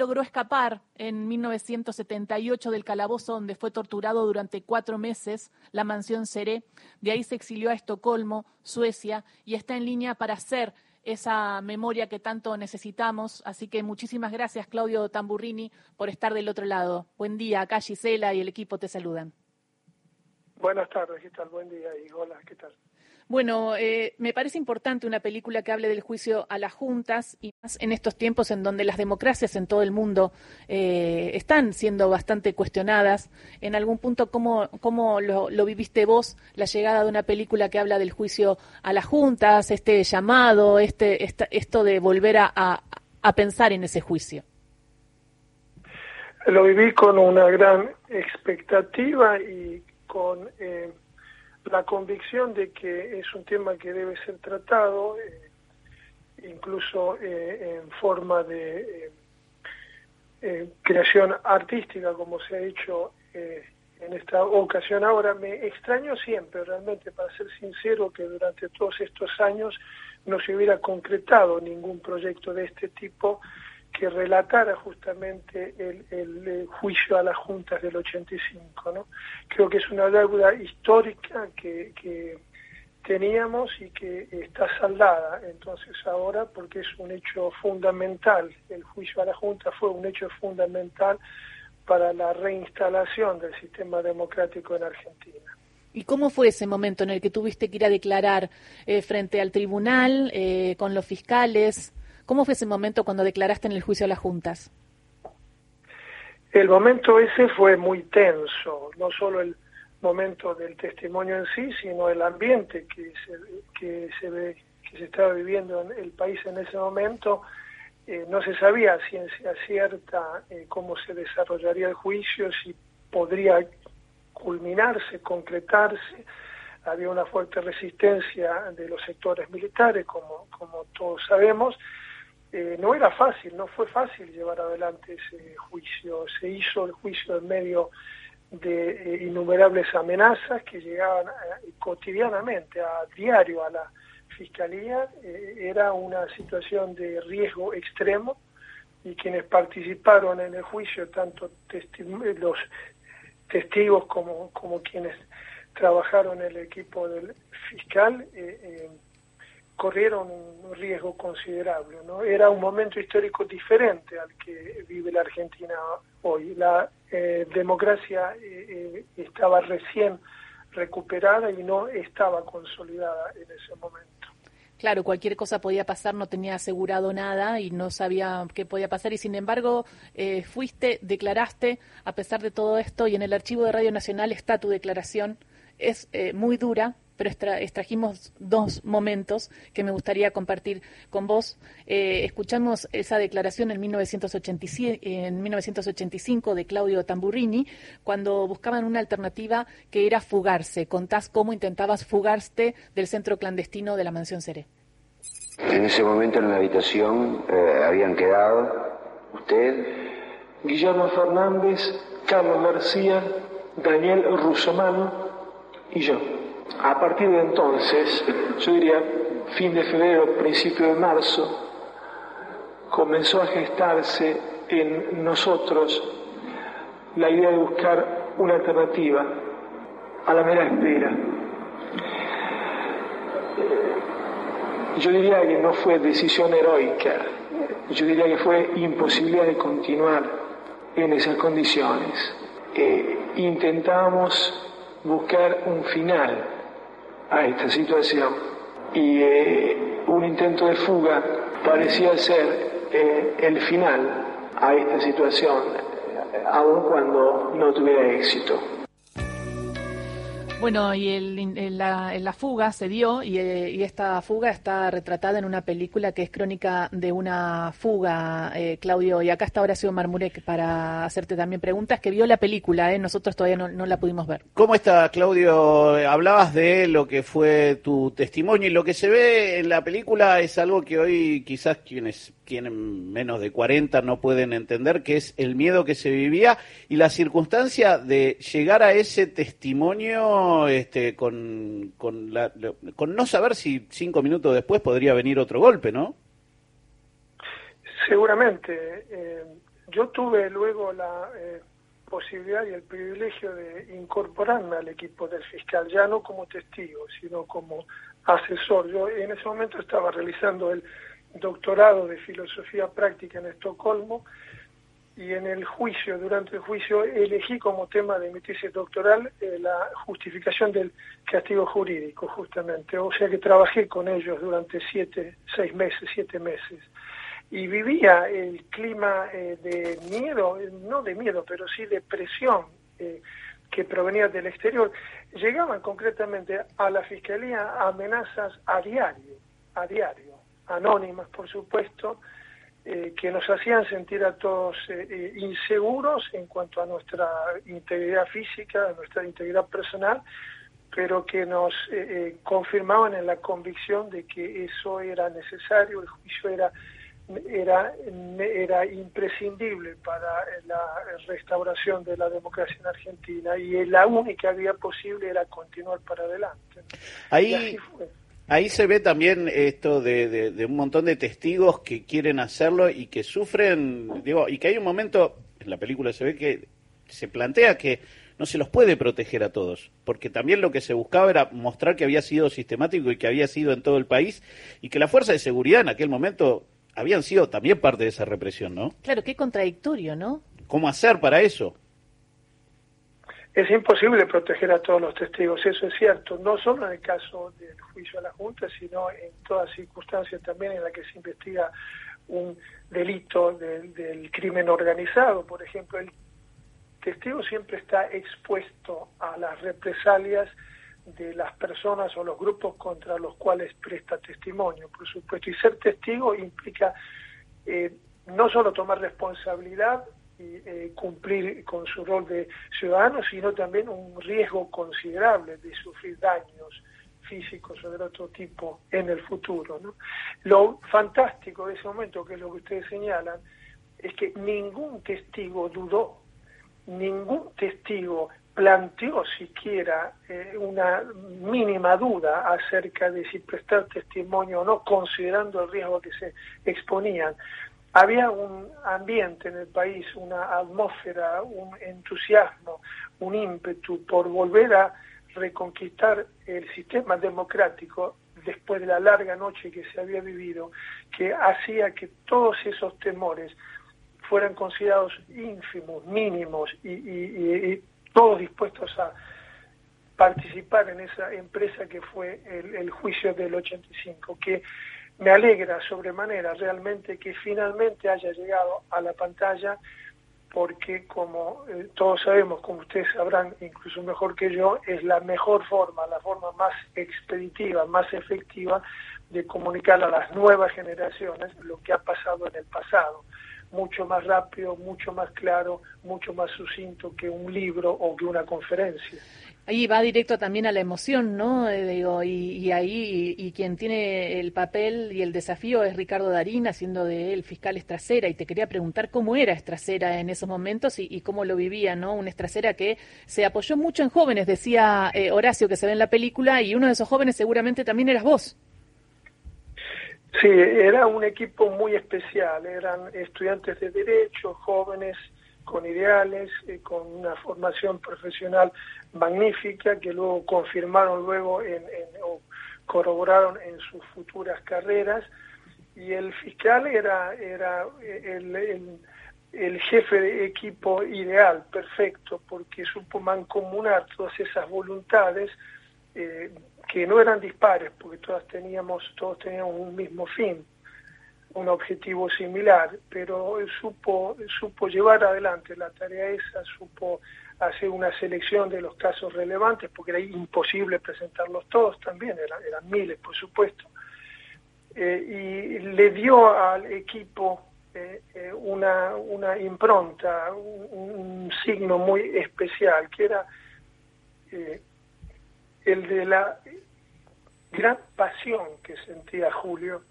logró escapar en 1978 del calabozo donde fue torturado durante cuatro meses, la mansión Seré. De ahí se exilió a Estocolmo, Suecia, y está en línea para hacer esa memoria que tanto necesitamos. Así que muchísimas gracias, Claudio Tamburrini, por estar del otro lado. Buen día, acá Gisela y el equipo te saludan. Buenas tardes, ¿qué tal? Buen día y hola, ¿qué tal? Bueno, eh, me parece importante una película que hable del juicio a las juntas y más en estos tiempos en donde las democracias en todo el mundo eh, están siendo bastante cuestionadas. En algún punto, ¿cómo, cómo lo, viviste vos, la llegada de una película que habla del juicio a las juntas, este llamado, este, esto de volver a, a, pensar en ese juicio? Lo viví con una gran expectativa y con... Eh, la convicción de que es un tema que debe ser tratado, eh, incluso eh, en forma de eh, creación artística, como se ha hecho en esta ocasión. Ahora, me extraño siempre, realmente, para ser sincero, que durante todos estos años no se hubiera concretado ningún proyecto de este tipo que relatara justamente el, juicio a las juntas del 85. ¿no? Creo que es una deuda histórica que, que teníamos y que está saldada entonces ahora porque es un hecho fundamental. El juicio a la Junta fue un hecho fundamental para la reinstalación del sistema democrático en Argentina. ¿Y cómo fue ese momento en el que tuviste que ir a declarar eh, frente al tribunal, eh, con los fiscales? ¿Cómo fue ese momento cuando declaraste en el juicio a las juntas? El momento ese fue muy tenso, no solo el momento del testimonio en sí, sino el ambiente que se, que se, ve, que se estaba viviendo en el país en ese momento. Eh, no se sabía a ciencia cierta eh, cómo se desarrollaría el juicio, si podría culminarse, concretarse. Había una fuerte resistencia de los sectores militares, como, como todos sabemos, eh, no era fácil, no fue fácil llevar adelante ese juicio. Se hizo el juicio en medio de eh, innumerables amenazas que llegaban eh, cotidianamente, a diario a la Fiscalía. era una situación de riesgo extremo y quienes participaron en el juicio, tanto los testigos como, como quienes trabajaron en el equipo del fiscal, corrieron un riesgo considerable. ¿no? Era un momento histórico diferente al que vive la Argentina hoy. La eh, democracia eh, eh, estaba recién recuperada y no estaba consolidada en ese momento. Claro, cualquier cosa podía pasar, no tenía asegurado nada y no sabía qué podía pasar y sin embargo fuiste, declaraste a pesar de todo esto y en el archivo de Radio Nacional está tu declaración. Es muy dura, pero extrajimos dos momentos que me gustaría compartir con vos. Eh, escuchamos esa declaración en, 1987, en 1985 de Claudio Tamburrini, cuando buscaban una alternativa que era fugarse. Contás cómo intentabas fugarte del centro clandestino de la mansión Seré. En ese momento en la habitación eh, habían quedado usted, Guillermo Fernández, Carlos García, Daniel Russomano y yo. A partir de entonces, yo diría fin de febrero, principio de marzo, comenzó a gestarse en nosotros la idea de buscar una alternativa a la mera espera. Yo diría que no fue decisión heroica, yo diría que fue imposibilidad de continuar en esas condiciones. Eh, intentamos buscar un final a esta situación y eh, un intento de fuga parecía ser eh, el final a esta situación, aun cuando no tuviera éxito. Bueno, y el, la, fuga se dio eh, y, esta fuga está retratada en una película que es crónica de una fuga, eh, Claudio. Y acá está Horacio Marmurek para hacerte también preguntas, que vio la película, ¿eh? nosotros todavía no, la pudimos ver. ¿Cómo está, Claudio? Hablabas de lo que fue tu testimonio y lo que se ve en la película es algo que hoy quizás quienes tienen menos de 40 no pueden entender, que es el miedo que se vivía y la circunstancia de llegar a ese testimonio este, con, la, con no saber si cinco minutos después podría venir otro golpe, ¿no? Seguramente. Eh, yo tuve luego la eh, posibilidad y el privilegio de incorporarme al equipo del fiscal, ya no como testigo, sino como asesor. Yo en ese momento estaba realizando el doctorado de filosofía práctica en Estocolmo y en el juicio, durante el juicio, elegí como tema de mi tesis doctoral eh, la justificación del castigo jurídico, justamente. O sea que trabajé con ellos durante siete, seis meses, siete meses. Y vivía el clima eh, de miedo, no de miedo, pero sí de presión eh, que provenía del exterior. Llegaban concretamente a la Fiscalía amenazas a diario, a diario, anónimas, por supuesto, eh, que nos hacían sentir a todos eh, eh, inseguros en cuanto a nuestra integridad física, a nuestra integridad personal, pero que nos confirmaban en la convicción de que eso era necesario, el juicio era era, era imprescindible para la restauración de la democracia en Argentina y la única vía posible era continuar para adelante. Ahí, Ahí se ve también esto de, un montón de testigos que quieren hacerlo y que sufren, digo, y que hay un momento, en la película se ve que se plantea que no se los puede proteger a todos, porque también lo que se buscaba era mostrar que había sido sistemático y que había sido en todo el país y que la fuerza de seguridad en aquel momento habían sido también parte de esa represión, ¿no? Claro, qué contradictorio, ¿no? ¿Cómo hacer para eso? Es imposible proteger a todos los testigos, eso es cierto, no solo en el caso del juicio a la Junta, sino en todas circunstancias también en las que se investiga un delito del, crimen organizado. Por ejemplo, el testigo siempre está expuesto a las represalias de las personas o los grupos contra los cuales presta testimonio, por supuesto. Y ser testigo implica eh, no solo tomar responsabilidad eh, cumplir con su rol de ciudadano, sino también un riesgo considerable de sufrir daños físicos o de otro tipo en el futuro. ¿no? Lo fantástico de ese momento, que es lo que ustedes señalan, es que ningún testigo dudó, ningún testigo planteó siquiera eh, una mínima duda acerca de si prestar testimonio o no, considerando el riesgo que se exponían había un ambiente en el país, una atmósfera, un entusiasmo, un ímpetu por volver a reconquistar el sistema democrático después de la larga noche que se había vivido, que hacía que todos esos temores fueran considerados ínfimos, mínimos y, todos dispuestos a participar en esa empresa que fue el, el juicio del 85, que me alegra sobremanera realmente que finalmente haya llegado a la pantalla porque como eh, todos sabemos, como ustedes sabrán incluso mejor que yo, es la mejor forma, la forma más expeditiva, más efectiva de comunicar a las nuevas generaciones lo que ha pasado en el pasado. Mucho más rápido, mucho más claro, mucho más sucinto que un libro o que una conferencia. Ahí va directo también a la emoción, ¿no? Eh, digo, y, ahí y, quien tiene el papel y el desafío es Ricardo Darín, haciendo de él fiscal estrasera. Y te quería preguntar cómo era estrasera en esos momentos y, cómo lo vivía, ¿no? Una estrasera que se apoyó mucho en jóvenes, decía eh, Horacio, que se ve en la película, y uno de esos jóvenes seguramente también eras vos. Sí, era un equipo muy especial, eran estudiantes de Derecho, jóvenes con ideales, eh, con una formación profesional magnífica que luego confirmaron luego en, o corroboraron en sus futuras carreras. Y el fiscal era era el, jefe de equipo ideal, perfecto, porque supo mancomunar todas esas voluntades eh, que no eran dispares, porque todas teníamos, todos teníamos un mismo fin, un objetivo similar, pero supo, supo llevar adelante la tarea esa, supo hacer una selección de los casos relevantes, porque era imposible presentarlos todos también, eran, miles, por supuesto, eh, y le dio al equipo eh, eh, una, una impronta, un, signo muy especial, que era el de la gran pasión que sentía Julio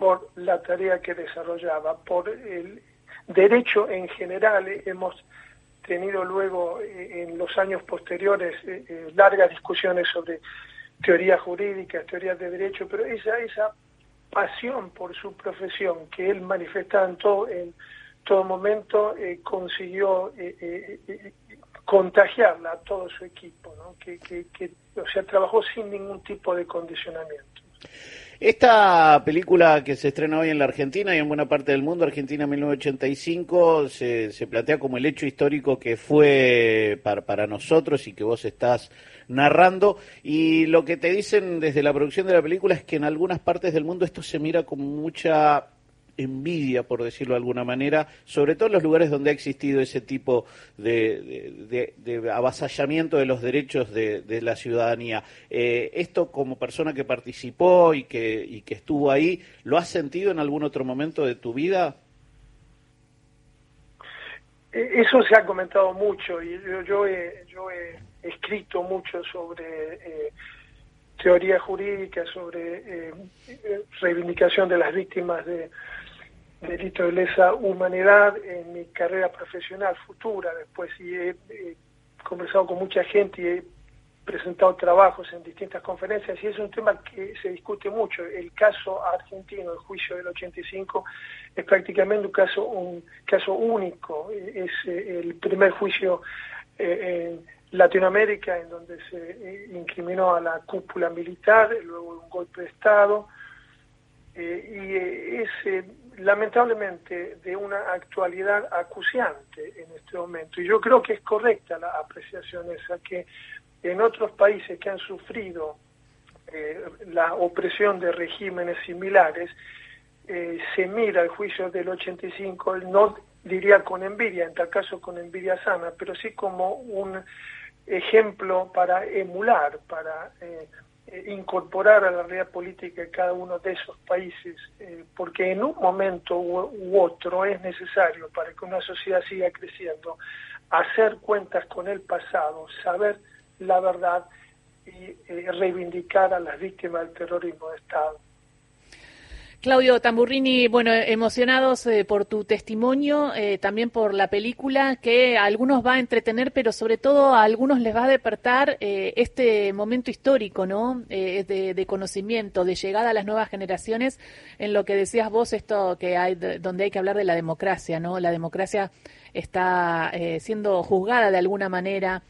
por la tarea que desarrollaba, por el derecho en general. Hemos tenido luego eh, en los años posteriores eh, eh, largas discusiones sobre teoría jurídica, teorías de derecho, pero esa, esa pasión por su profesión que él manifestaba en, todo momento consiguió contagiarla a todo su equipo, ¿no? que, que, que, o sea, trabajó sin ningún tipo de condicionamiento. Esta película que se estrena hoy en la Argentina y en buena parte del mundo, Argentina 1985, se, se plantea como el hecho histórico que fue para, para nosotros y que vos estás narrando. Y lo que te dicen desde la producción de la película es que en algunas partes del mundo esto se mira con mucha envidia, por decirlo de alguna manera, sobre todo en los lugares donde ha existido ese tipo de, avasallamiento de los derechos de, la ciudadanía. Eh, esto como persona que participó y que, y que estuvo ahí, ¿lo has sentido en algún otro momento de tu vida? Eh, eso se ha comentado mucho y yo, he, yo he escrito mucho sobre eh, teoría jurídica, sobre reivindicación de las víctimas de, delito de lesa humanidad en mi carrera profesional futura después y he, conversado con mucha gente y he presentado trabajos en distintas conferencias y es un tema que se discute mucho. El caso argentino, el juicio del 85, es prácticamente un caso, un caso único. Es eh, el primer juicio eh, Latinoamérica en donde se eh, incriminó a la cúpula militar, luego un golpe de Estado. y es lamentablemente de una actualidad acuciante en este momento. Y yo creo que es correcta la apreciación esa, que en otros países que han sufrido eh, la opresión de regímenes similares, eh, se mira el juicio del 85, no diría con envidia, en tal caso con envidia sana, pero sí como un ejemplo para emular, para eh, eh, incorporar a la realidad política de cada uno de esos países, eh, porque en un momento u, otro es necesario para que una sociedad siga creciendo, hacer cuentas con el pasado, saber la verdad y reivindicar a las víctimas del terrorismo de Estado. Claudio Tamburrini, bueno, emocionados eh, por tu testimonio, eh, también por la película, que a algunos va a entretener, pero sobre todo a algunos les va a despertar eh, este momento histórico, ¿no? De, de, conocimiento, de llegada a las nuevas generaciones, en lo que decías vos, esto que hay, donde hay que hablar de la democracia, ¿no? La democracia está siendo juzgada de alguna manera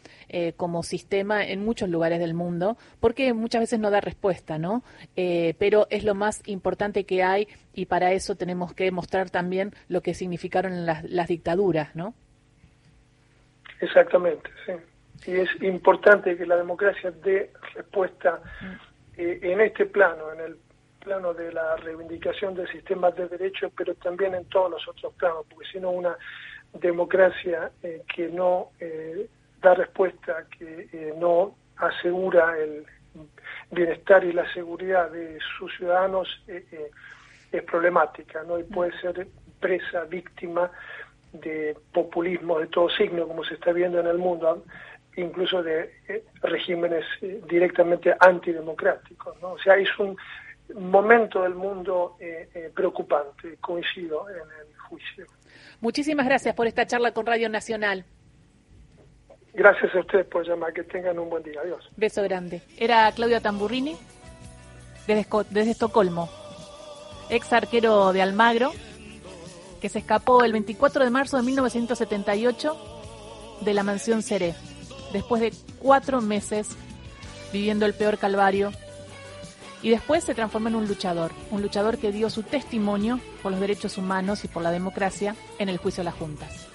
como sistema en muchos lugares del mundo, porque muchas veces no da respuesta, ¿no? Pero es lo más importante que hay y para eso tenemos que mostrar también lo que significaron las, las dictaduras, ¿no? Exactamente, sí. Y es importante que la democracia dé respuesta eh, en este plano, en el plano de la reivindicación del sistema de derechos, pero también en todos los otros planos, porque si no una democracia que no da respuesta que eh, no asegura el bienestar y la seguridad de sus ciudadanos eh, eh, es problemática, ¿no? Y puede ser presa, víctima de populismo de todo signo, como se está viendo en el mundo, incluso de regímenes directamente antidemocráticos, ¿no? O sea, es un momento del mundo preocupante, coincido en el juicio. Muchísimas gracias por esta charla con Radio Nacional. Gracias a ustedes por llamar. Que tengan un buen día. Adiós. Beso grande. Era Claudia Tamburrini, desde, Estocolmo, ex arquero de Almagro, que se escapó el 24 de marzo de 1978 de la mansión Seré, después de cuatro meses viviendo el peor calvario. Y después se transformó en un luchador, un luchador que dio su testimonio por los derechos humanos y por la democracia en el juicio de las juntas.